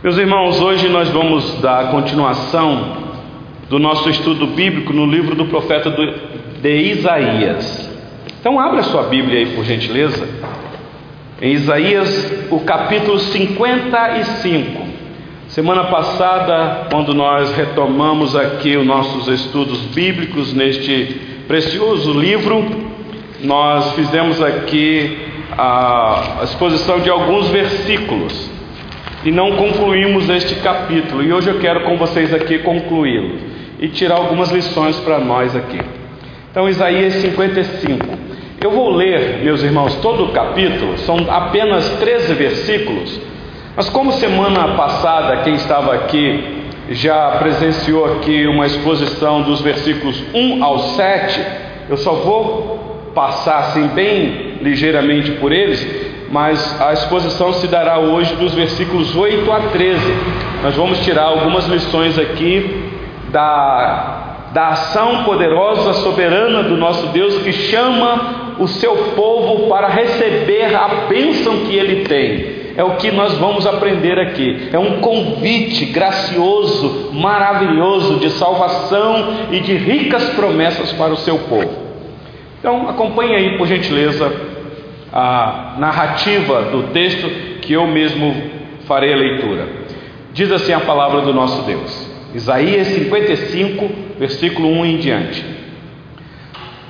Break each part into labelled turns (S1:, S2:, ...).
S1: Meus irmãos, hoje nós vamos dar continuação do nosso estudo bíblico no livro do profeta de Isaías. Então, abra sua Bíblia aí, por gentileza. Em Isaías, o capítulo 55. Semana passada, quando nós retomamos aqui os nossos estudos bíblicos neste precioso livro, nós fizemos aqui a exposição de alguns versículos e não concluímos este capítulo. E hoje eu quero com vocês aqui concluí-lo e tirar algumas lições para nós aqui. Então, Isaías 55. Eu vou ler, meus irmãos, todo o capítulo, são apenas 13 versículos, mas como semana passada quem estava aqui já presenciou aqui uma exposição dos versículos 1 ao 7, eu só vou passar assim bem ligeiramente por eles, mas a exposição se dará hoje dos versículos 8 a 13. Nós vamos tirar algumas lições aqui da, da ação poderosa, soberana do nosso Deus que chama o seu povo para receber a bênção que ele tem. É o que nós vamos aprender aqui. É um convite gracioso, maravilhoso de salvação e de ricas promessas para o seu povo. Então, acompanhe aí, por gentileza, a narrativa do texto que eu mesmo farei a leitura. Diz assim a palavra do nosso Deus. Isaías 55, versículo 1 em diante.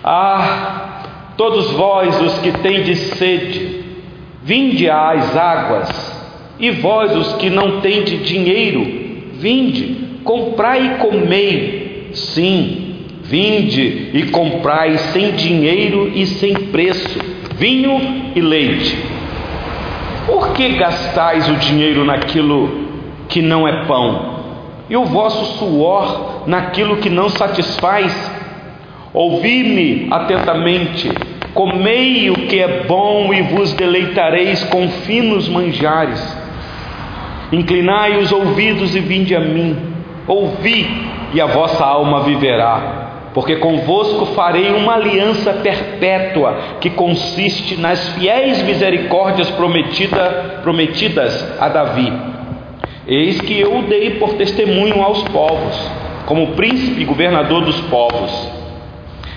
S1: Ah, todos vós os que tendes sede, vinde às águas, e vós os que não tendes dinheiro, vinde, comprai e comei. Sim, vinde e comprai sem dinheiro e sem preço vinho e leite. Por que gastais o dinheiro naquilo que não é pão, e o vosso suor naquilo que não satisfaz? Ouvi-me atentamente, comei o que é bom e vos deleitareis com finos manjares. Inclinai os ouvidos e vinde a mim, ouvi, e a vossa alma viverá porque convosco farei uma aliança perpétua, que consiste nas fiéis misericórdias prometida, prometidas a Davi. Eis que eu o dei por testemunho aos povos, como príncipe e governador dos povos.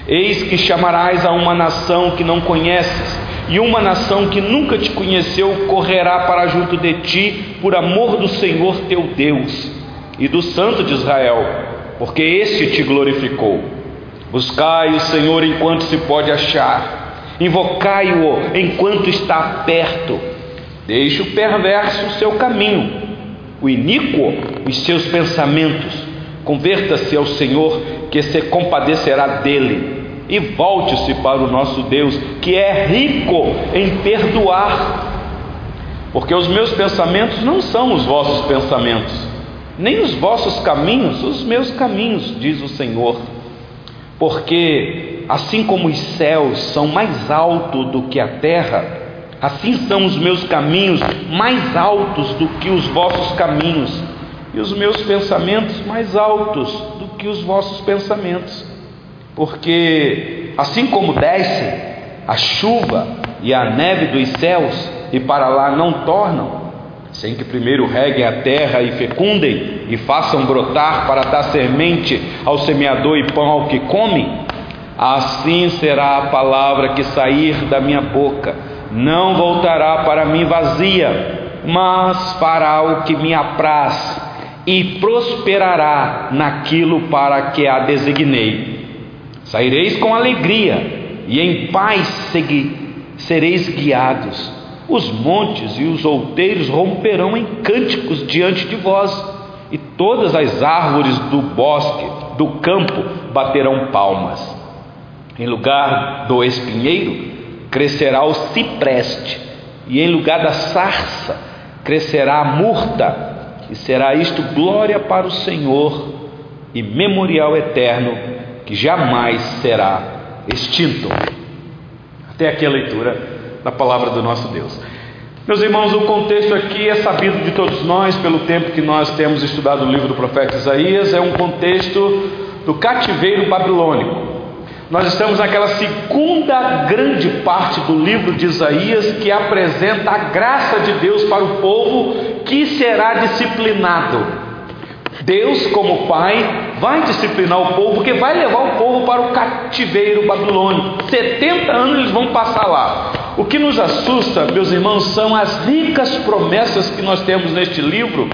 S1: Eis que chamarás a uma nação que não conheces, e uma nação que nunca te conheceu correrá para junto de ti, por amor do Senhor teu Deus e do Santo de Israel, porque este te glorificou. Buscai o Senhor enquanto se pode achar, invocai-o enquanto está perto. Deixe o perverso o seu caminho, o iníquo os seus pensamentos. Converta-se ao Senhor, que se compadecerá dele, e volte-se para o nosso Deus, que é rico em perdoar. Porque os meus pensamentos não são os vossos pensamentos, nem os vossos caminhos os meus caminhos, diz o Senhor porque assim como os céus são mais altos do que a terra, assim são os meus caminhos mais altos do que os vossos caminhos, e os meus pensamentos mais altos do que os vossos pensamentos. Porque assim como desce a chuva e a neve dos céus e para lá não tornam, sem que primeiro reguem a terra e fecundem e façam brotar para dar semente ao semeador e pão ao que come, assim será a palavra que sair da minha boca, não voltará para mim vazia, mas fará o que me apraz e prosperará naquilo para que a designei. Saireis com alegria e em paz sereis guiados os montes e os outeiros romperão em cânticos diante de vós, e todas as árvores do bosque, do campo, baterão palmas. Em lugar do espinheiro, crescerá o cipreste, e em lugar da sarça, crescerá a murta, e será isto glória para o Senhor e memorial eterno que jamais será extinto. Até aqui a leitura da palavra do nosso Deus. Meus irmãos, o contexto aqui é sabido de todos nós, pelo tempo que nós temos estudado o livro do profeta Isaías, é um contexto do cativeiro babilônico. Nós estamos naquela segunda grande parte do livro de Isaías que apresenta a graça de Deus para o povo que será disciplinado. Deus, como Pai, vai disciplinar o povo, porque vai levar o povo para o cativeiro babilônico. 70 anos eles vão passar lá. O que nos assusta, meus irmãos, são as ricas promessas que nós temos neste livro,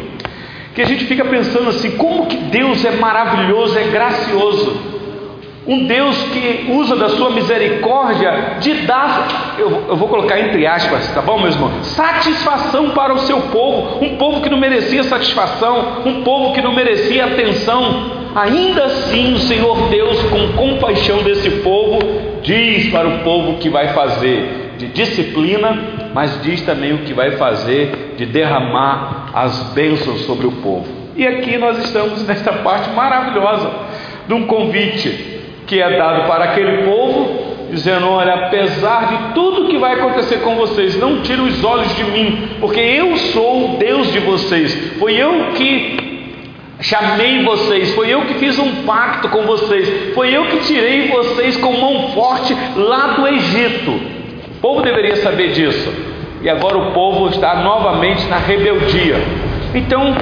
S1: que a gente fica pensando assim: como que Deus é maravilhoso, é gracioso. Um Deus que usa da sua misericórdia de dar, eu, eu, vou colocar entre aspas, tá bom, meu irmão? Satisfação para o seu povo, um povo que não merecia satisfação, um povo que não merecia atenção. Ainda assim, o Senhor Deus, com compaixão desse povo, diz para o povo que vai fazer de disciplina, mas diz também o que vai fazer de derramar as bênçãos sobre o povo. E aqui nós estamos nesta parte maravilhosa de um convite que é dado para aquele povo, dizendo: Olha, apesar de tudo que vai acontecer com vocês, não tire os olhos de mim, porque eu sou o Deus de vocês, foi eu que chamei vocês, foi eu que fiz um pacto com vocês, foi eu que tirei vocês com mão forte lá do Egito. O povo deveria saber disso, e agora o povo está novamente na rebeldia. Então,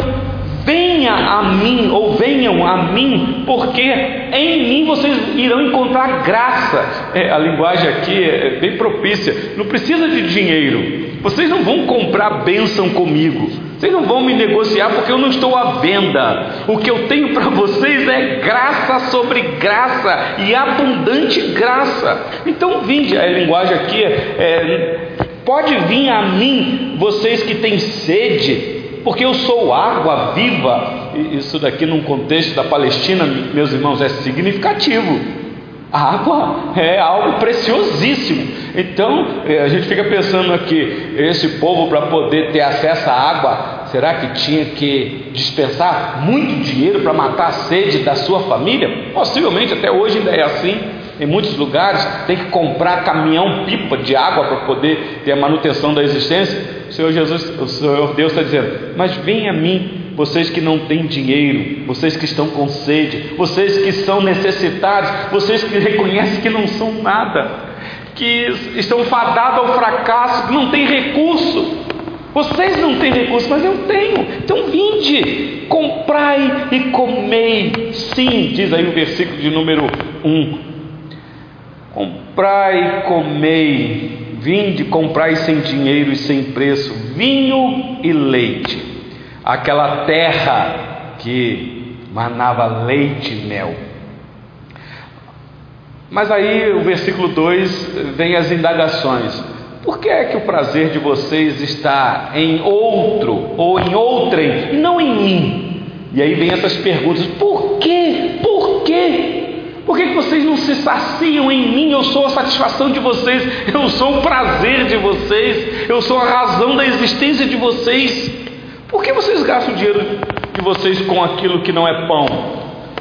S1: Venha a mim, ou venham a mim, porque em mim vocês irão encontrar graça. É, a linguagem aqui é bem propícia. Não precisa de dinheiro. Vocês não vão comprar bênção comigo. Vocês não vão me negociar porque eu não estou à venda. O que eu tenho para vocês é graça sobre graça e abundante graça. Então, vinde. A linguagem aqui é, é pode vir a mim, vocês que têm sede porque eu sou água viva. Isso daqui, num contexto da Palestina, meus irmãos, é significativo. A água é algo preciosíssimo. Então, eh, a gente fica pensando aqui: esse povo, para poder ter acesso à água, será que tinha que dispensar muito dinheiro para matar a sede da sua família? Possivelmente, até hoje ainda é assim. Em muitos lugares, tem que comprar caminhão pipa de água para poder ter a manutenção da existência. Senhor Jesus, o Senhor Deus está dizendo: Mas venha a mim, vocês que não têm dinheiro, vocês que estão com sede, vocês que são necessitados, vocês que reconhecem que não são nada, que estão fadados ao fracasso, que não têm recurso. Vocês não têm recurso, mas eu tenho. Então vinde, comprai e comei. Sim, diz aí o versículo de número 1. Comprai e comei Vinde, comprai sem dinheiro e sem preço vinho e leite, aquela terra que manava leite e mel. Mas aí o versículo 2 vem as indagações. Por que é que o prazer de vocês está em outro ou em outrem e não em mim? E aí vem essas perguntas: por quê? Por quê? Por que, vocês não se saciam em mim? Eu sou a satisfação de vocês, eu sou o prazer de vocês, eu sou a razão da existência de vocês. Por que vocês gastam o dinheiro de vocês com aquilo que não é pão?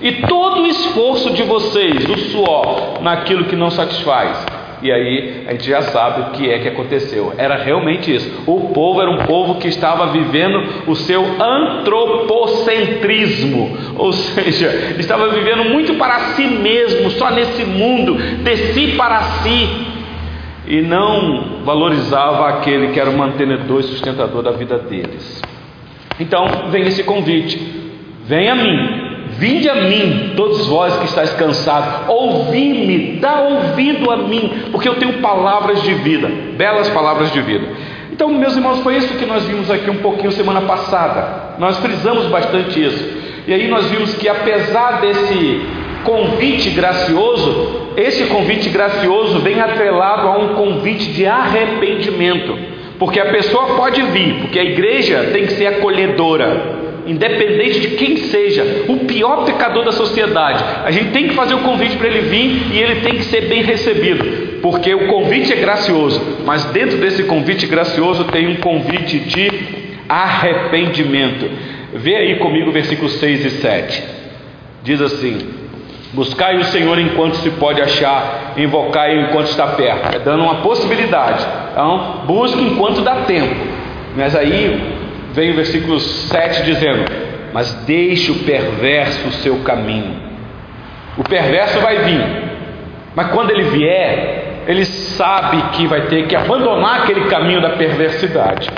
S1: E todo o esforço de vocês, o suor, naquilo que não satisfaz. E aí a gente já sabe o que é que aconteceu. Era realmente isso. O povo era um povo que estava vivendo o seu antropocentrismo, ou seja, estava vivendo muito para si mesmo, só nesse mundo, de si para si, e não valorizava aquele que era o mantenedor e sustentador da vida deles. Então vem esse convite: venha a mim, Vinde a mim, todos vós que estáis cansados, ouvi-me, dá ouvido a mim, porque eu tenho palavras de vida, belas palavras de vida. Então, meus irmãos, foi isso que nós vimos aqui um pouquinho semana passada. Nós frisamos bastante isso. E aí nós vimos que apesar desse convite gracioso, esse convite gracioso vem atrelado a um convite de arrependimento. Porque a pessoa pode vir, porque a igreja tem que ser acolhedora independente de quem seja, o pior pecador da sociedade, a gente tem que fazer o convite para ele vir e ele tem que ser bem recebido, porque o convite é gracioso, mas dentro desse convite gracioso tem um convite de arrependimento. Vê aí comigo versículos 6 e 7. Diz assim: Buscai o Senhor enquanto se pode achar, invocai enquanto está perto. É dando uma possibilidade. Então, busque enquanto dá tempo. Mas aí vem o versículo 7 dizendo: Mas deixe o perverso o seu caminho. O perverso vai vir, mas quando ele vier, ele sabe que vai ter que abandonar aquele caminho da perversidade.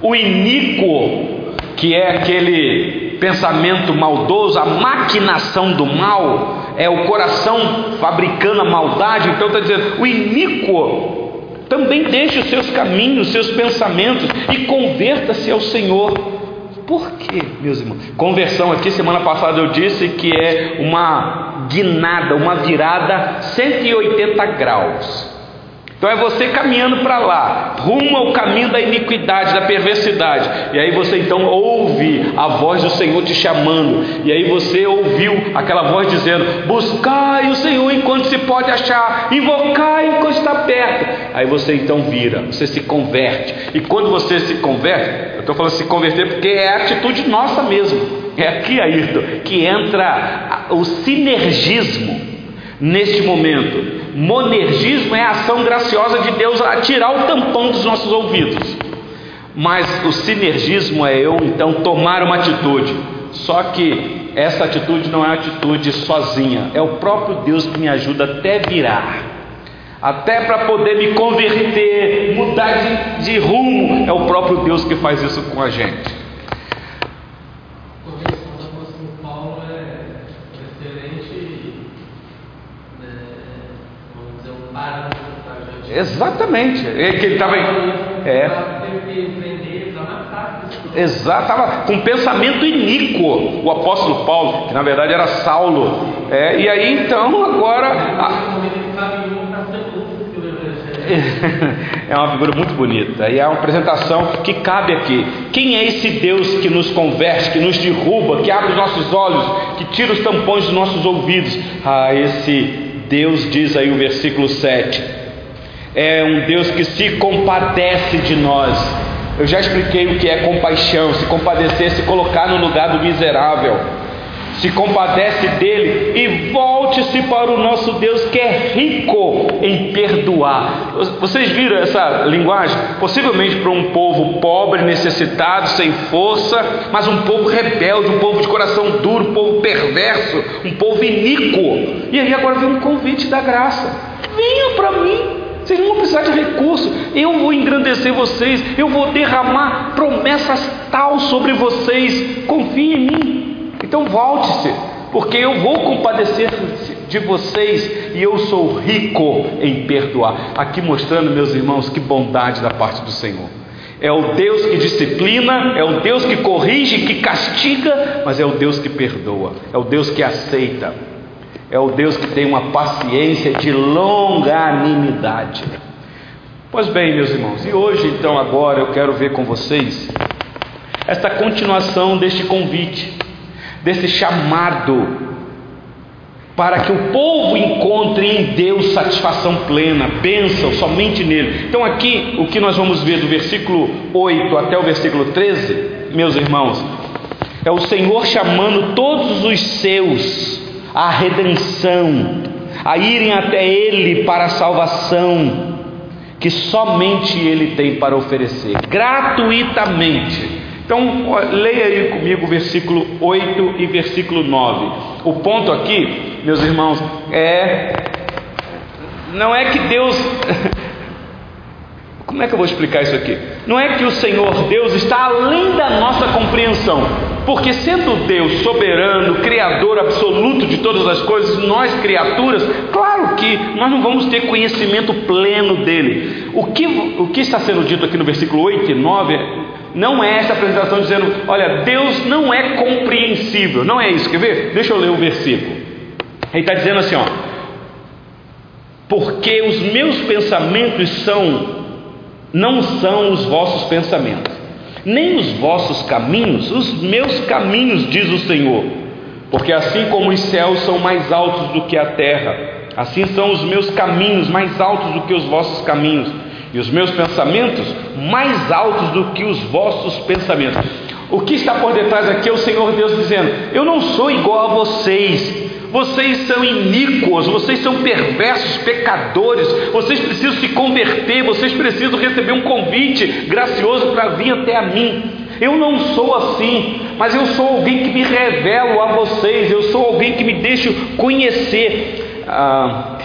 S1: O iníquo, que é aquele pensamento maldoso, a maquinação do mal, é o coração fabricando a maldade. Então está dizendo: o iníquo também deixe os seus caminhos, os seus pensamentos e converta-se ao Senhor. Por quê, meus irmãos? Conversão aqui, semana passada eu disse que é uma guinada, uma virada 180 graus. Então é você caminhando para lá, rumo ao caminho da iniquidade, da perversidade. E aí você então ouve a voz do Senhor te chamando. E aí você ouviu aquela voz dizendo: Buscai o Senhor enquanto se pode achar, invocai enquanto está perto. Aí você então vira, você se converte. E quando você se converte, eu estou falando se converter porque é atitude nossa mesmo. É aqui, Ayrton, que entra o sinergismo neste momento Monergismo é a ação graciosa de Deus a tirar o tampão dos nossos ouvidos. Mas o sinergismo é eu então tomar uma atitude. Só que essa atitude não é atitude sozinha, é o próprio Deus que me ajuda até virar. Até para poder me converter, mudar de, de rumo, é o próprio Deus que faz isso com a gente. Exatamente. Ele, que ele estava. É. Exato, estava com pensamento iníquo, o apóstolo Paulo, que na verdade era Saulo. É, e aí então agora. A... É uma figura muito bonita e é uma apresentação que cabe aqui. Quem é esse Deus que nos converte, que nos derruba, que abre os nossos olhos, que tira os tampões dos nossos ouvidos? Ah, esse Deus diz aí o versículo 7: é um Deus que se compadece de nós. Eu já expliquei o que é compaixão: se compadecer, se colocar no lugar do miserável. Se compadece dele e volte-se para o nosso Deus que é rico em perdoar. Vocês viram essa linguagem? Possivelmente para um povo pobre, necessitado, sem força, mas um povo rebelde, um povo de coração duro, um povo perverso, um povo iníquo. E aí agora vem um convite da graça: venha para mim. Vocês não vão precisar de recurso. Eu vou engrandecer vocês. Eu vou derramar promessas tal sobre vocês. Confie em mim. Então volte-se, porque eu vou compadecer de vocês e eu sou rico em perdoar. Aqui mostrando, meus irmãos, que bondade da parte do Senhor. É o Deus que disciplina, é o Deus que corrige, que castiga, mas é o Deus que perdoa, é o Deus que aceita. É o Deus que tem uma paciência de longanimidade. Pois bem, meus irmãos, e hoje então agora eu quero ver com vocês esta continuação deste convite, desse chamado para que o povo encontre em Deus satisfação plena, bênção somente nele. Então, aqui o que nós vamos ver do versículo 8 até o versículo 13, meus irmãos, é o Senhor chamando todos os seus a redenção, a irem até Ele para a salvação que somente Ele tem para oferecer, gratuitamente. Então, leia aí comigo o versículo 8 e versículo 9. O ponto aqui, meus irmãos, é. Não é que Deus. Como é que eu vou explicar isso aqui? Não é que o Senhor Deus está além da nossa compreensão. Porque sendo Deus soberano, criador absoluto de todas as coisas, nós criaturas, claro que nós não vamos ter conhecimento pleno dele. O que, o que está sendo dito aqui no versículo 8 e 9 não é essa apresentação dizendo, olha, Deus não é compreensível. Não é isso, quer ver? Deixa eu ler o versículo. Ele está dizendo assim, ó. Porque os meus pensamentos são, não são os vossos pensamentos nem os vossos caminhos, os meus caminhos, diz o Senhor. Porque assim como os céus são mais altos do que a terra, assim são os meus caminhos mais altos do que os vossos caminhos, e os meus pensamentos mais altos do que os vossos pensamentos. O que está por detrás aqui é o Senhor Deus dizendo: Eu não sou igual a vocês, vocês são iníquos, vocês são perversos, pecadores, vocês precisam se converter, vocês precisam receber um convite gracioso para vir até a mim. Eu não sou assim, mas eu sou alguém que me revelo a vocês, eu sou alguém que me deixo conhecer. Ah,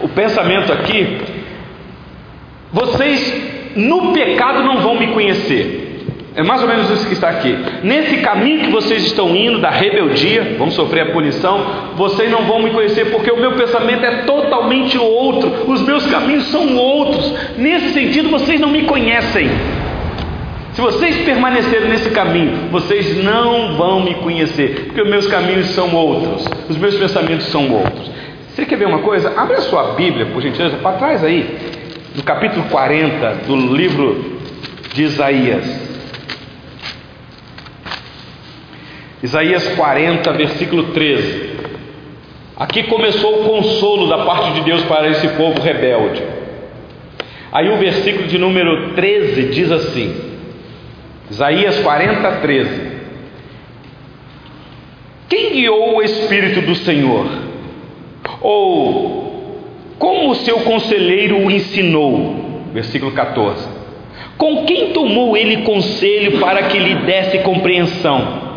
S1: o pensamento aqui, vocês no pecado não vão me conhecer. É mais ou menos isso que está aqui. Nesse caminho que vocês estão indo, da rebeldia, vão sofrer a punição, vocês não vão me conhecer, porque o meu pensamento é totalmente outro, os meus caminhos são outros. Nesse sentido, vocês não me conhecem. Se vocês permanecerem nesse caminho, vocês não vão me conhecer, porque os meus caminhos são outros, os meus pensamentos são outros. Você quer ver uma coisa? Abre a sua Bíblia, por gentileza, para trás aí, no capítulo 40 do livro de Isaías. Isaías 40, versículo 13. Aqui começou o consolo da parte de Deus para esse povo rebelde. Aí o versículo de número 13 diz assim: Isaías 40, 13. Quem guiou o Espírito do Senhor? Ou como o seu conselheiro o ensinou? Versículo 14. Com quem tomou ele conselho para que lhe desse compreensão?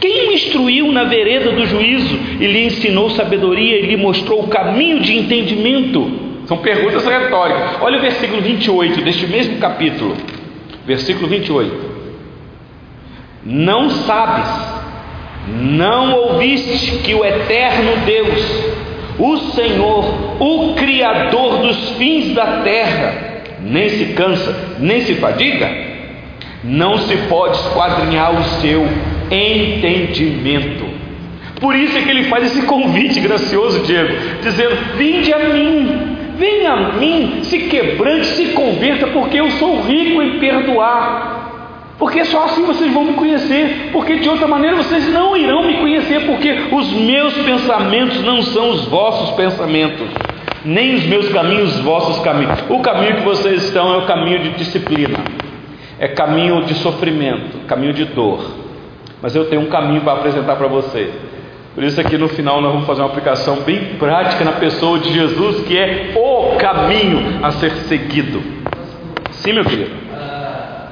S1: Quem o instruiu na vereda do juízo e lhe ensinou sabedoria e lhe mostrou o caminho de entendimento? São perguntas retóricas. Olha o versículo 28 deste mesmo capítulo. Versículo 28. Não sabes, não ouviste que o eterno Deus, o Senhor, o Criador dos fins da terra, nem se cansa, nem se fadiga? Não se pode esquadrinhar o seu entendimento. Por isso é que ele faz esse convite gracioso, Diego, dizendo: Vinde a mim, venha a mim, se quebrante, se converta, porque eu sou rico em perdoar. Porque só assim vocês vão me conhecer, porque de outra maneira vocês não irão me conhecer, porque os meus pensamentos não são os vossos pensamentos, nem os meus caminhos, os vossos caminhos. O caminho que vocês estão é o caminho de disciplina, é caminho de sofrimento, caminho de dor mas eu tenho um caminho para apresentar para vocês. Por isso aqui no final nós vamos fazer uma aplicação bem prática na pessoa de Jesus, que é o caminho a ser seguido. Sim, meu querido.
S2: Ah,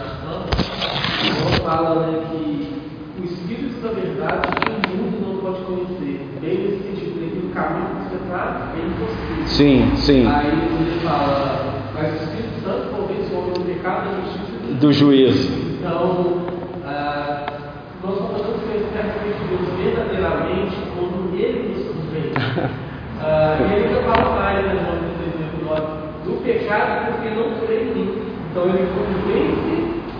S2: dos ah, fala né, que o Espírito da verdade que o mundo não pode conhecer. Que o caminho que você está é impossível.
S1: Sim, sim.
S2: Aí fala, mas o Espírito Santo convence o homem do pecado, da justiça e
S1: do juízo.
S2: Então, ah, nós só podemos conhecer a Deus verdadeiramente quando Ele nos convence. Ah, e ele ainda fala mais, né, exemplo, do pecado porque não crê em mim. Então ele convence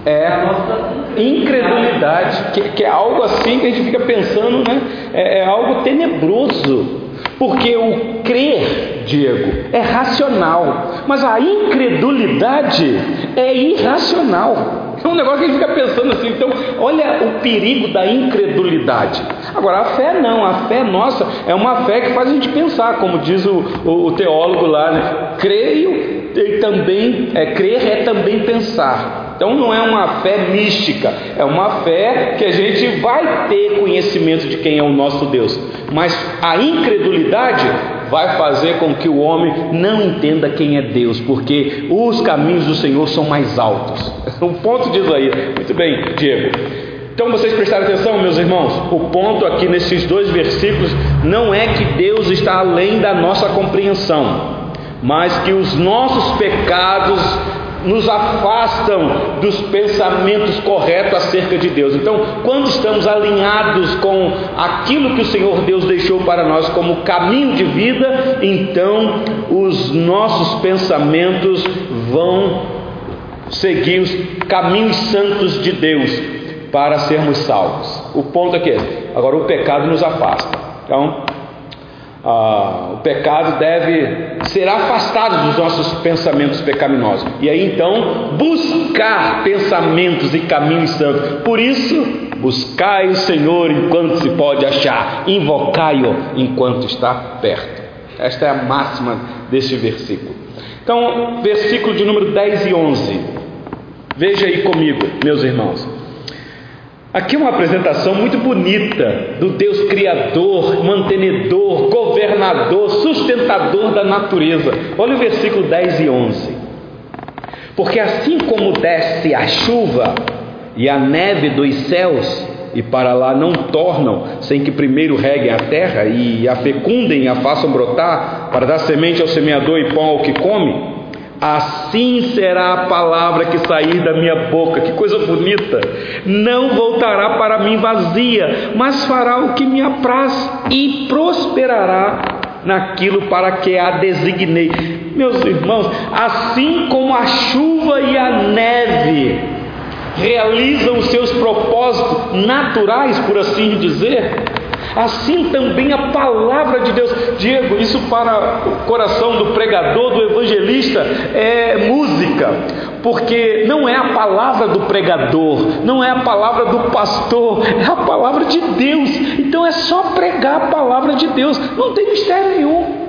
S1: é
S2: a nossa
S1: incredulidade, que, que, é algo assim que a gente fica pensando, né? É, é algo tenebroso. Porque o crer, Diego, é racional, mas a incredulidade é irracional. É um negócio que a gente fica pensando assim, então, olha o perigo da incredulidade. Agora, a fé não, a fé nossa é uma fé que faz a gente pensar, como diz o, o, o teólogo lá, né? Creio e também, é, crer é também pensar. Então não é uma fé mística, é uma fé que a gente vai ter conhecimento de quem é o nosso Deus. Mas a incredulidade vai fazer com que o homem não entenda quem é Deus, porque os caminhos do Senhor são mais altos. O ponto diz aí. Muito bem, Diego. Então vocês prestaram atenção, meus irmãos? O ponto aqui nesses dois versículos não é que Deus está além da nossa compreensão, mas que os nossos pecados nos afastam dos pensamentos corretos acerca de Deus. Então, quando estamos alinhados com aquilo que o Senhor Deus deixou para nós como caminho de vida, então os nossos pensamentos vão seguir os caminhos santos de Deus para sermos salvos. O ponto é: agora o pecado nos afasta. Então, ah, o pecado deve ser afastado dos nossos pensamentos pecaminosos. E aí então, buscar pensamentos e caminhos santos. Por isso, buscai o Senhor enquanto se pode achar, invocai-o enquanto está perto. Esta é a máxima deste versículo. Então, versículo de número 10 e 11. Veja aí comigo, meus irmãos. Aqui uma apresentação muito bonita do Deus Criador, mantenedor, governador, sustentador da natureza. Olha o versículo 10 e 11. Porque assim como desce a chuva e a neve dos céus e para lá não tornam, sem que primeiro reguem a terra e a fecundem a façam brotar, para dar semente ao semeador e pão ao que come, assim será a palavra que sair da minha boca. Que coisa bonita! Não voltará para mim vazia, mas fará o que me apraz e prosperará naquilo para que a designei. Meus irmãos, assim como a chuva e a neve realizam os seus propósitos naturais, por assim dizer, assim também a palavra de Deus. Diego, isso para o coração do pregador, do evangelista, é música, porque não é a palavra do pregador, não é a palavra do pastor, é a palavra de Deus. Então é só pregar a palavra de Deus, não tem mistério nenhum.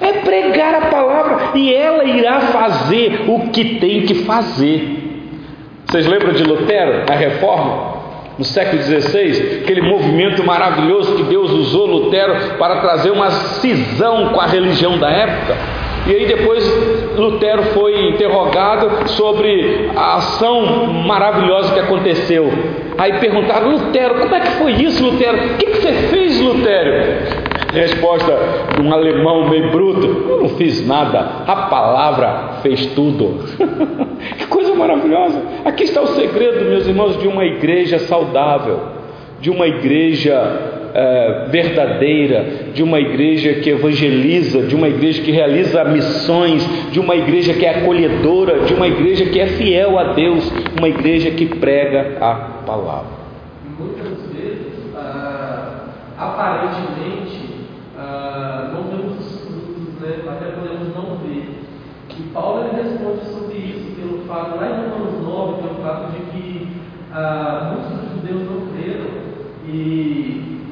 S1: É pregar a palavra e ela irá fazer o que tem que fazer. Vocês lembram de Lutero, a reforma? No século XVI, aquele movimento maravilhoso que Deus usou Lutero para trazer uma cisão com a religião da época. E aí depois Lutero foi interrogado sobre a ação maravilhosa que aconteceu. Aí perguntaram, Lutero, como é que foi isso, Lutero? O que, que você fez, Lutero? Resposta de um alemão meio bruto: Eu não fiz nada, a palavra fez tudo. que coisa maravilhosa! Aqui está o segredo, meus irmãos, de uma igreja saudável, de uma igreja é, verdadeira, de uma igreja que evangeliza, de uma igreja que realiza missões, de uma igreja que é acolhedora, de uma igreja que é fiel a Deus, uma igreja que prega a palavra.
S2: Muitas vezes, ah, aparentemente, ah, não vemos os frutos, né? até podemos não ver. E Paulo ele responde sobre isso pelo fato, lá em Romanos 9, pelo fato de que ah, muitos dos judeus não creram e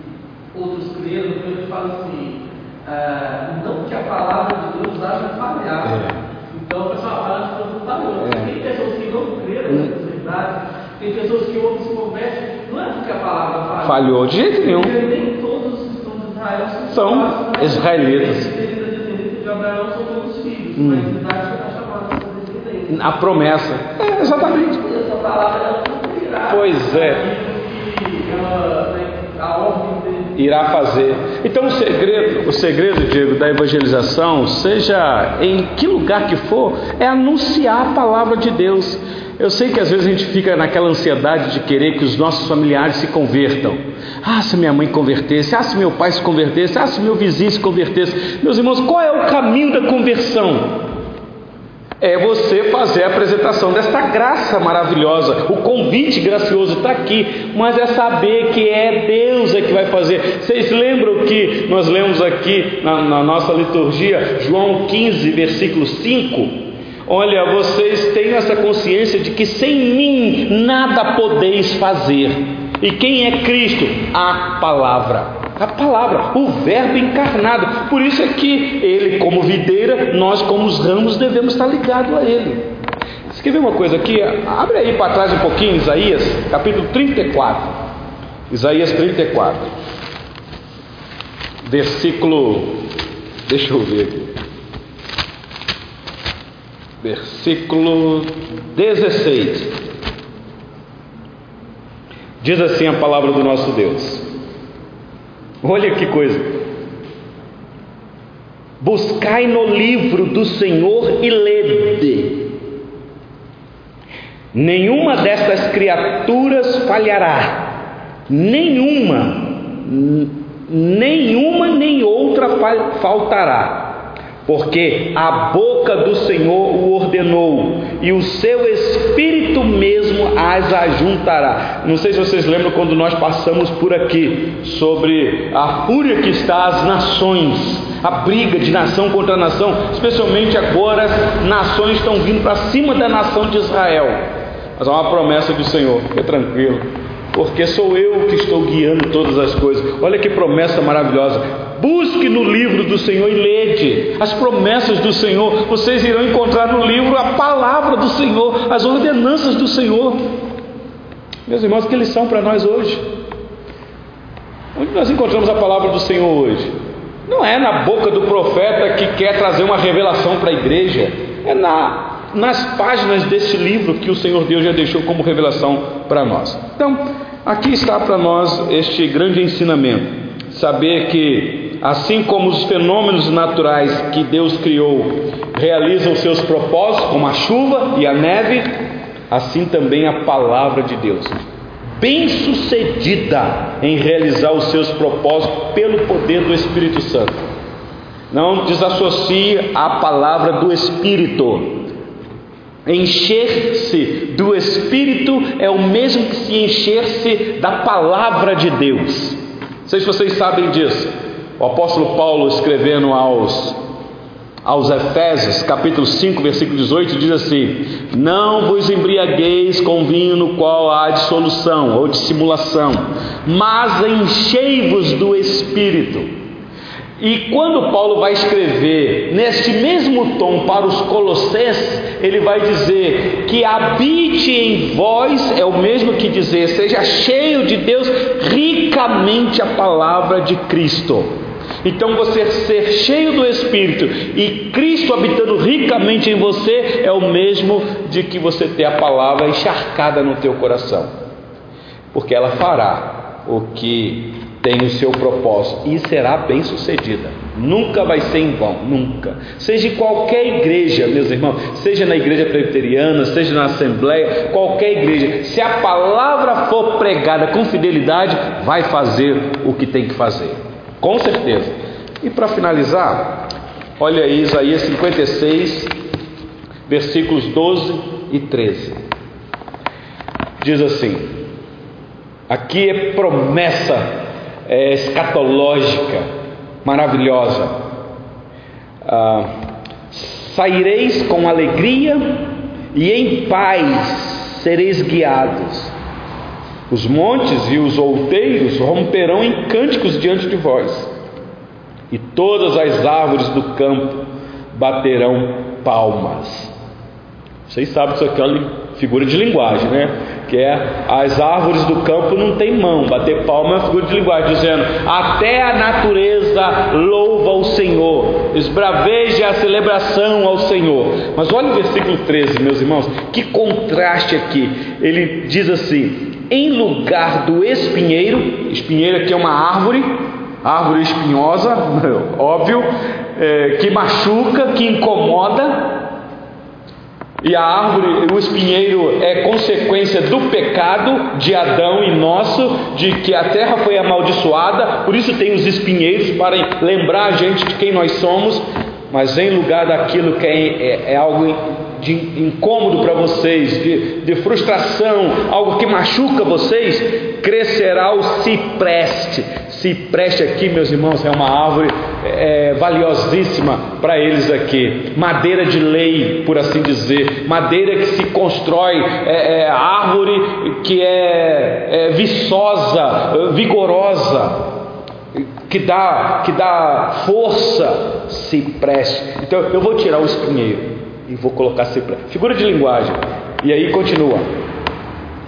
S2: outros creram, então ele fala assim, ah, não que a palavra de Deus haja falhado.
S1: É.
S2: Então o pessoal fala que todo falhou.
S1: É.
S2: Tem pessoas que não creram nessas verdades, tem pessoas que ouvem se convertem, não é porque a palavra falhou.
S1: Falhou de jeito nenhum.
S2: Porque nem todos os são de Israel
S1: São israelitas.
S2: Descendentes da descendência de Abraão são todos filhos,
S1: Hum.
S2: mas Isaac está chamado de sua descendência.
S1: A promessa. É, exatamente. Pois é. irá fazer. Então o segredo, o segredo, Diego, da evangelização, seja em que lugar que for, é anunciar a palavra de Deus. Eu sei que às vezes a gente fica naquela ansiedade de querer que os nossos familiares se convertam. Ah, se minha mãe convertesse, ah, se meu pai se convertesse, ah, se meu vizinho se convertesse. Meus irmãos, qual é o caminho da conversão? É você fazer a apresentação desta graça maravilhosa. O convite gracioso está aqui, mas é saber que é Deus é que vai fazer. Vocês lembram que nós lemos aqui na, na nossa liturgia, João 15, versículo 5? Olha, vocês têm essa consciência de que sem mim nada podeis fazer. E quem é Cristo? A palavra. A palavra, o Verbo encarnado. Por isso é que ele, como videira, nós, como os ramos, devemos estar ligados a ele. Ver uma coisa aqui? Abre aí para trás um pouquinho, Isaías, capítulo 34. Isaías 34. Versículo. Deixa eu ver aqui. Versículo 16. Diz assim a palavra do nosso Deus. Olha que coisa. Buscai no livro do Senhor e lede. Nenhuma destas criaturas falhará, nenhuma, nenhuma nem outra faltará, porque a boca do Senhor o ordenou e o seu espírito mesmo as ajuntará. Não sei se vocês lembram quando nós passamos por aqui sobre a fúria que está às nações, a briga de nação contra nação, especialmente agora as nações estão vindo para cima da nação de Israel. Mas há uma promessa do Senhor, fique tranquilo, porque sou eu que estou guiando todas as coisas. Olha que promessa maravilhosa. Busque no livro do Senhor e lede as promessas do Senhor. Vocês irão encontrar no livro a palavra do Senhor, as ordenanças do Senhor. Meus irmãos, que lição para nós hoje? Onde nós encontramos a palavra do Senhor hoje? Não é na boca do profeta que quer trazer uma revelação para a igreja, é na nas páginas desse livro que o Senhor Deus já deixou como revelação para nós. Então, aqui está para nós este grande ensinamento. Saber que, assim como os fenômenos naturais que Deus criou realizam seus propósitos, como a chuva e a neve, assim também a palavra de Deus, bem sucedida em realizar os seus propósitos pelo poder do Espírito Santo. Não desassocie a palavra do Espírito. Encher-se do Espírito é o mesmo que se encher-se da palavra de Deus. Não sei se vocês sabem disso. O apóstolo Paulo, escrevendo aos, aos Efésios, capítulo 5, versículo 18, diz assim: Não vos embriagueis com vinho no qual há dissolução ou dissimulação, mas enchei-vos do Espírito e quando Paulo vai escrever neste mesmo tom para os Colossenses, ele vai dizer que habite em vós é o mesmo que dizer, seja cheio de Deus ricamente a palavra de Cristo. Então você ser cheio do Espírito e Cristo habitando ricamente em você é o mesmo de que você ter a palavra encharcada no teu coração. Porque ela fará o que tem o seu propósito e será bem sucedida. Nunca vai ser em vão, nunca. Seja em qualquer igreja, meus irmãos, seja na igreja presbiteriana, seja na assembleia, qualquer igreja, se a palavra for pregada com fidelidade, vai fazer o que tem que fazer, com certeza. E para finalizar, olha aí Isaías 56, versículos 12 e 13. Diz assim: aqui é promessa é, escatológica, maravilhosa. Ah, saireis com alegria e em paz sereis guiados. Os montes e os outeiros romperão em cânticos diante de vós, e todas as árvores do campo baterão palmas. Vocês sabem que isso aqui é uma figura de linguagem, né? que é as árvores do campo não tem mão, bater palma é uma figura de linguagem, dizendo: até a natureza louva o Senhor, esbraveja a celebração ao Senhor. Mas olha o versículo 13, meus irmãos, que contraste aqui. Ele diz assim: em lugar do espinheiro, espinheiro aqui é uma árvore, árvore espinhosa, óbvio, é, que machuca, que incomoda, e a árvore, o espinheiro é consequência do pecado de Adão e nosso, de que a terra foi amaldiçoada, por isso tem os espinheiros para lembrar a gente de quem nós somos, mas em lugar daquilo que é, é, é algo de incômodo para vocês, de, de, frustração, algo que machuca vocês, crescerá o cipreste. Cipreste aqui, meus irmãos, é uma árvore é, valiosíssima para eles aqui. Madeira de lei, por assim dizer. Madeira que se constrói, é, é árvore que é, é viçosa, vigorosa que dá, que dá força, cipreste. Então eu vou tirar o espinheiro e vou colocar cipreste. Figura de linguagem. E aí continua.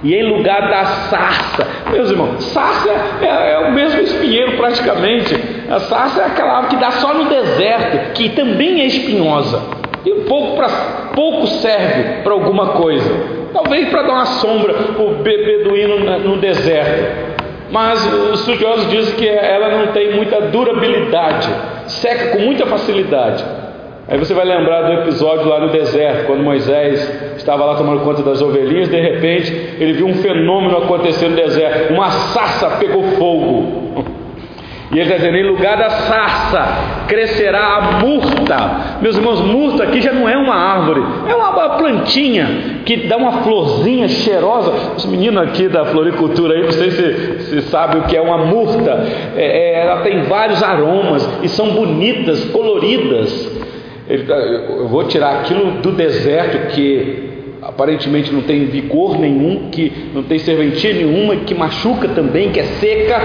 S1: E em lugar da sarça, meus irmãos, sarça é, é, o mesmo espinheiro praticamente. A sarça é aquela árvore que dá só no deserto, que também é espinhosa. E pouco, pra, pouco serve para alguma coisa. Talvez para dar uma sombra para o beduíno no deserto. Mas os estudiosos dizem que ela não tem muita durabilidade, seca com muita facilidade. Aí você vai lembrar do episódio lá no deserto, quando Moisés estava lá tomando conta das ovelhinhas, de repente ele viu um fenômeno acontecer no deserto, uma sarça pegou fogo. E ele está dizendo: em lugar da sarça crescerá a murta. Meus irmãos, murta aqui já não é uma árvore, é uma plantinha que dá uma florzinha cheirosa. Os meninos aqui da floricultura aí, não sei se, se sabe o que é uma murta. É, é, ela tem vários aromas e são bonitas, coloridas. Ele, tá, eu vou tirar aquilo do deserto que aparentemente não tem vigor nenhum, que não tem serventia nenhuma, que machuca também, que é seca,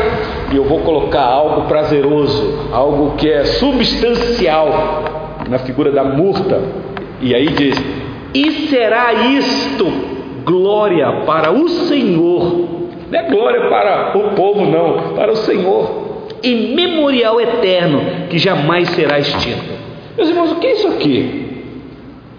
S1: e eu vou colocar algo prazeroso, algo que é substancial na figura da murta. E aí diz: "E será isto glória para o Senhor". Não é glória para o povo não, para o Senhor, e memorial eterno que jamais será extinto. Meus irmãos, o que é isso aqui?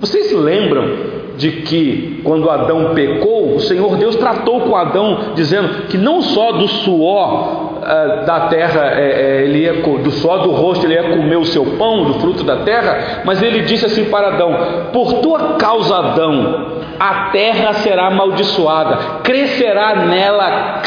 S1: Vocês lembram de que quando Adão pecou, o Senhor Deus tratou com Adão, dizendo que não só do suor uh, da terra, é, é, ele ia, do suor do rosto, ele ia comer o seu pão, do fruto da terra, mas ele disse assim para Adão: Por tua causa, Adão, a terra será amaldiçoada, crescerá nela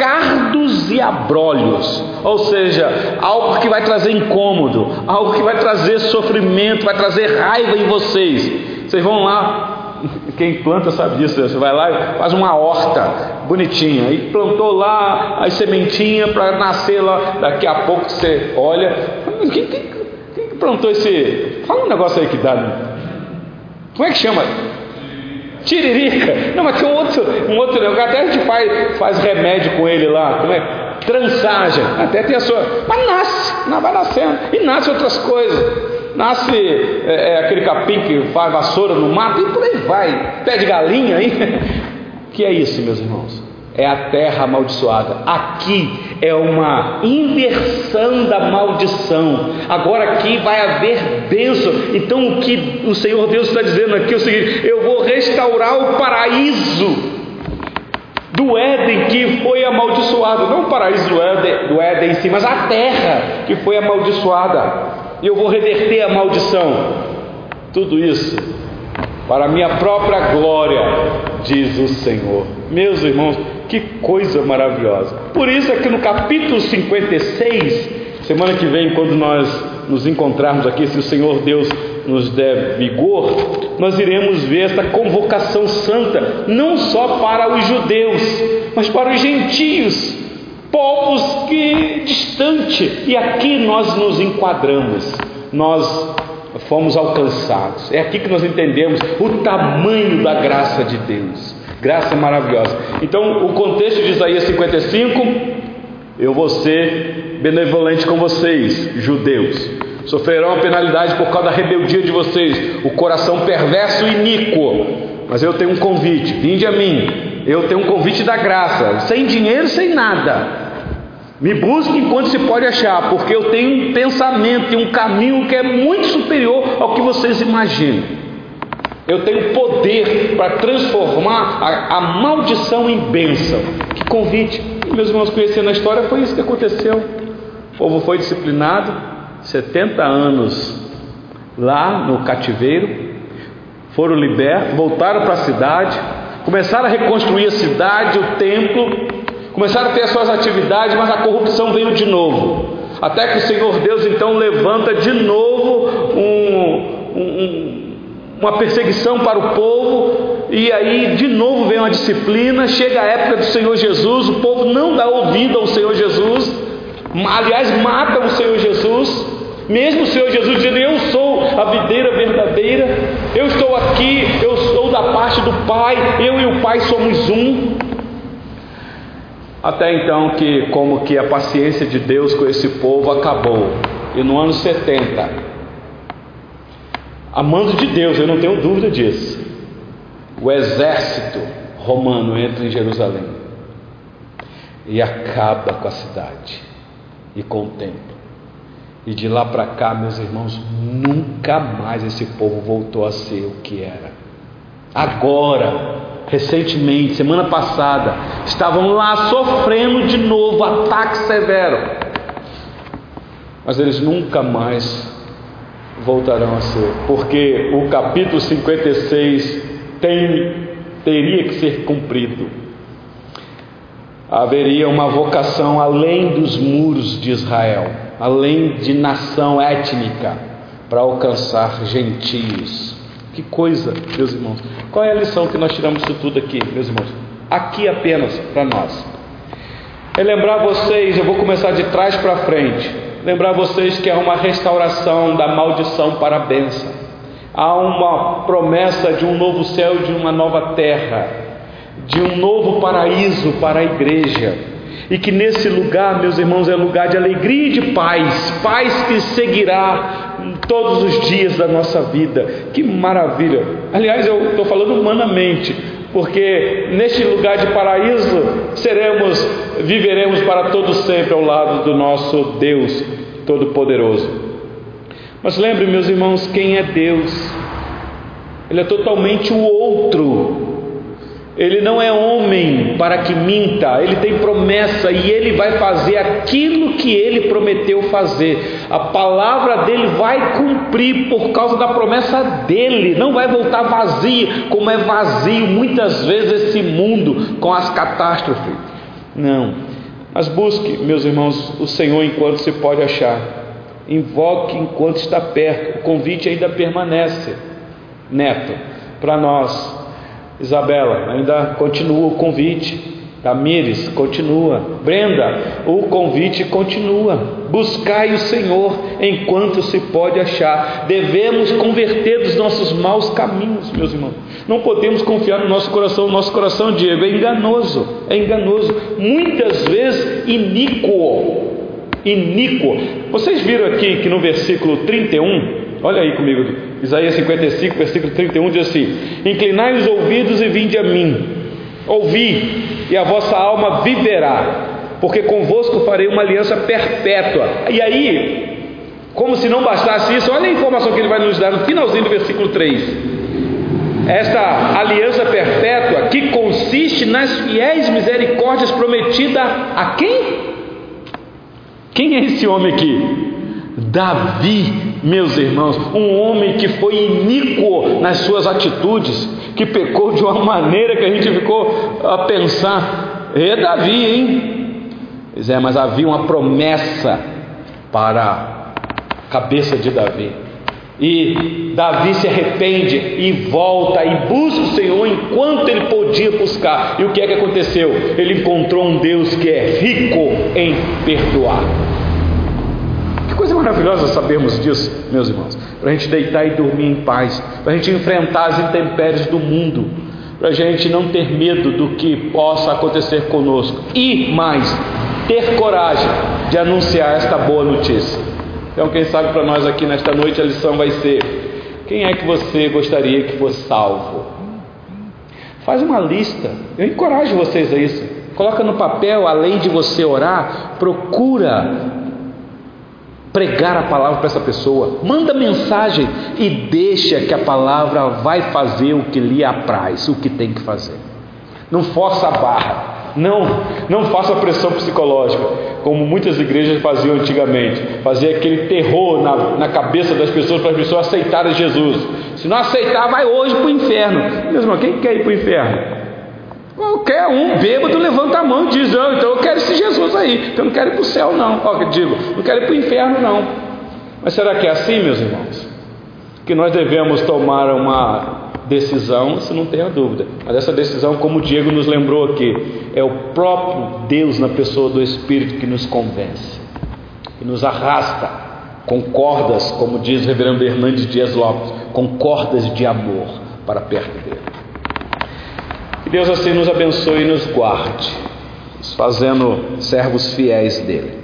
S1: e abrolhos, ou seja, algo que vai trazer incômodo, algo que vai trazer sofrimento, vai trazer raiva em vocês. Vocês vão lá, quem planta sabe disso, você vai lá e faz uma horta bonitinha, e plantou lá as sementinhas para nascer lá, daqui a pouco você olha, quem, quem, quem plantou esse? Fala um negócio aí que dá. Né? Como é que chama? Tiririca. Não, mas tem um outro, um outro negócio. Até a gente faz, faz remédio com ele lá. Como é? Transagem. Até tem a sua. Mas nasce, não vai nascendo. E nasce outras coisas. Nasce é, é, aquele capim que faz vassoura no mato e por aí vai. Pé de galinha aí. que é isso, meus irmãos? É a terra amaldiçoada. Aqui é uma inversão da maldição. Agora aqui vai haver bênção. Então o que o Senhor Deus está dizendo aqui é o seguinte: eu vou restaurar o paraíso do Éden que foi amaldiçoado. Não o paraíso do Éden, do Éden em si, mas a terra que foi amaldiçoada. E eu vou reverter a maldição. Tudo isso para a minha própria glória, diz o Senhor. Meus irmãos, que coisa maravilhosa. Por isso é que no capítulo 56, semana que vem, quando nós nos encontrarmos aqui, se o Senhor Deus nos der vigor, nós iremos ver esta convocação santa, não só para os judeus, mas para os gentios, povos que distante, e aqui nós nos enquadramos. Nós fomos alcançados. É aqui que nós entendemos o tamanho da graça de Deus. Graça maravilhosa. Então, o contexto de Isaías 55, eu vou ser benevolente com vocês, judeus. Sofrerão a penalidade por causa da rebeldia de vocês, o coração perverso e iníquo. Mas eu tenho um convite, vinde a mim. Eu tenho um convite da graça, sem dinheiro, sem nada. Me busque enquanto se pode achar, porque eu tenho um pensamento e um caminho que é muito superior ao que vocês imaginam. Eu tenho poder para transformar a, a, maldição em bênção. Que convite. Meus irmãos, conhecendo a história, foi isso que aconteceu. O povo foi disciplinado, 70 anos lá no cativeiro, foram libertos, voltaram para a cidade, começaram a reconstruir a cidade, o templo, começaram a ter as suas atividades, mas a corrupção veio de novo. Até que o Senhor Deus então levanta de novo um, um uma perseguição para o povo, e aí de novo vem uma disciplina. Chega a época do Senhor Jesus, o povo não dá ouvido ao Senhor Jesus, aliás, mata o Senhor Jesus. Mesmo o Senhor Jesus dizendo: Eu sou a videira verdadeira, eu estou aqui, eu sou da parte do Pai, eu e o Pai somos um. Até então que como que a paciência de Deus com esse povo acabou. E no ano 70, Amando de Deus, eu não tenho dúvida disso. O exército romano entra em Jerusalém e acaba com a cidade e com o templo. E de lá para cá, meus irmãos, nunca mais esse povo voltou a ser o que era. Agora, recentemente, semana passada, estavam lá sofrendo de novo ataque severo. Mas eles nunca mais voltarão a ser, porque o capítulo 56 tem, teria que ser cumprido. Haveria uma vocação além dos muros de Israel, além de nação étnica, para alcançar gentios. Que coisa, meus irmãos. Qual é a lição que nós tiramos disso tudo aqui, meus irmãos? Aqui apenas para nós. É lembrar vocês, eu vou começar de trás para frente lembrar vocês que há uma restauração da maldição para a bênção. Há uma promessa de um novo céu e de uma nova terra, de um novo paraíso para a igreja. E que nesse lugar, meus irmãos, é lugar de alegria e de paz, paz que seguirá todos os dias da nossa vida. Que maravilha! Aliás, eu estou falando humanamente, porque neste lugar de paraíso seremos, viveremos para todo sempre ao lado do nosso Deus Todo-Poderoso. Mas lembre, meus irmãos, quem é Deus? Ele é totalmente o outro. Ele não é homem para que minta, ele tem promessa e ele vai fazer aquilo que ele prometeu fazer. A palavra dele vai cumprir por causa da promessa dele, não vai voltar vazio, como é vazio muitas vezes esse mundo com as catástrofes. Não, mas busque, meus irmãos, o Senhor enquanto se pode achar, invoque enquanto está perto, o convite ainda permanece, neto, para nós Isabela, ainda continua o convite. Tamires, continua. Brenda, o convite continua. Buscai o Senhor enquanto se pode achar. Devemos converter dos nossos maus caminhos, meus irmãos. Não podemos confiar no nosso coração. O nosso coração, Diego, é enganoso. É enganoso. Muitas vezes iníquo. Iníquo. Vocês viram aqui que no versículo 31, olha aí comigo, Isaías 55, versículo 31 diz assim: Inclinai os ouvidos e vinde a mim, ouvi, e a vossa alma viverá, porque convosco farei uma aliança perpétua. E aí, como se não bastasse isso, olha a informação que ele vai nos dar no finalzinho do versículo 3. Esta aliança perpétua que consiste nas fiéis misericórdias prometidas a quem? Quem é esse homem aqui? Davi, meus irmãos, um homem que foi iníquo nas suas atitudes, que pecou de uma maneira que a gente ficou a pensar: é Davi, hein? Pois é, mas havia uma promessa para a cabeça de Davi. E Davi se arrepende e volta e busca o Senhor enquanto ele podia buscar. E o que é que aconteceu? Ele encontrou um Deus que é rico em perdoar coisa maravilhosa sabermos disso, meus irmãos. Para a gente deitar e dormir em paz, para a gente enfrentar as intempéries do mundo, para a gente não ter medo do que possa acontecer conosco e mais, ter coragem de anunciar esta boa notícia. Então, quem sabe para nós aqui nesta noite a lição vai ser: quem é que você gostaria que fosse salvo? Faz uma lista, eu encorajo vocês a isso. Coloca no papel, além de você orar, procura pregar a palavra para essa pessoa, manda mensagem e deixa que a palavra vai fazer o que lhe apraz, o que tem que fazer. Não força a barra, não, não faça pressão psicológica, como muitas igrejas faziam antigamente, fazer aquele terror na, na cabeça das pessoas para as pessoas aceitarem Jesus. Se não aceitar, vai hoje para o inferno. Mesmo quem quer ir para o inferno? Qualquer um bêbado levanta a mão e diz: oh, então eu quero esse Jesus aí, eu não quero ir para o céu, não. Ó, digo, não quero ir para o inferno, não. Mas será que é assim, meus irmãos? Que nós devemos tomar uma decisão, se não tenha dúvida. Mas essa decisão, como o Diego nos lembrou aqui, é o próprio Deus na pessoa do Espírito que nos convence, que nos arrasta com cordas, como diz o reverendo Hernandes Dias Lopes, com cordas de amor para perto dele. Deus assim nos abençoe e nos guarde, nos fazendo servos fiéis dele.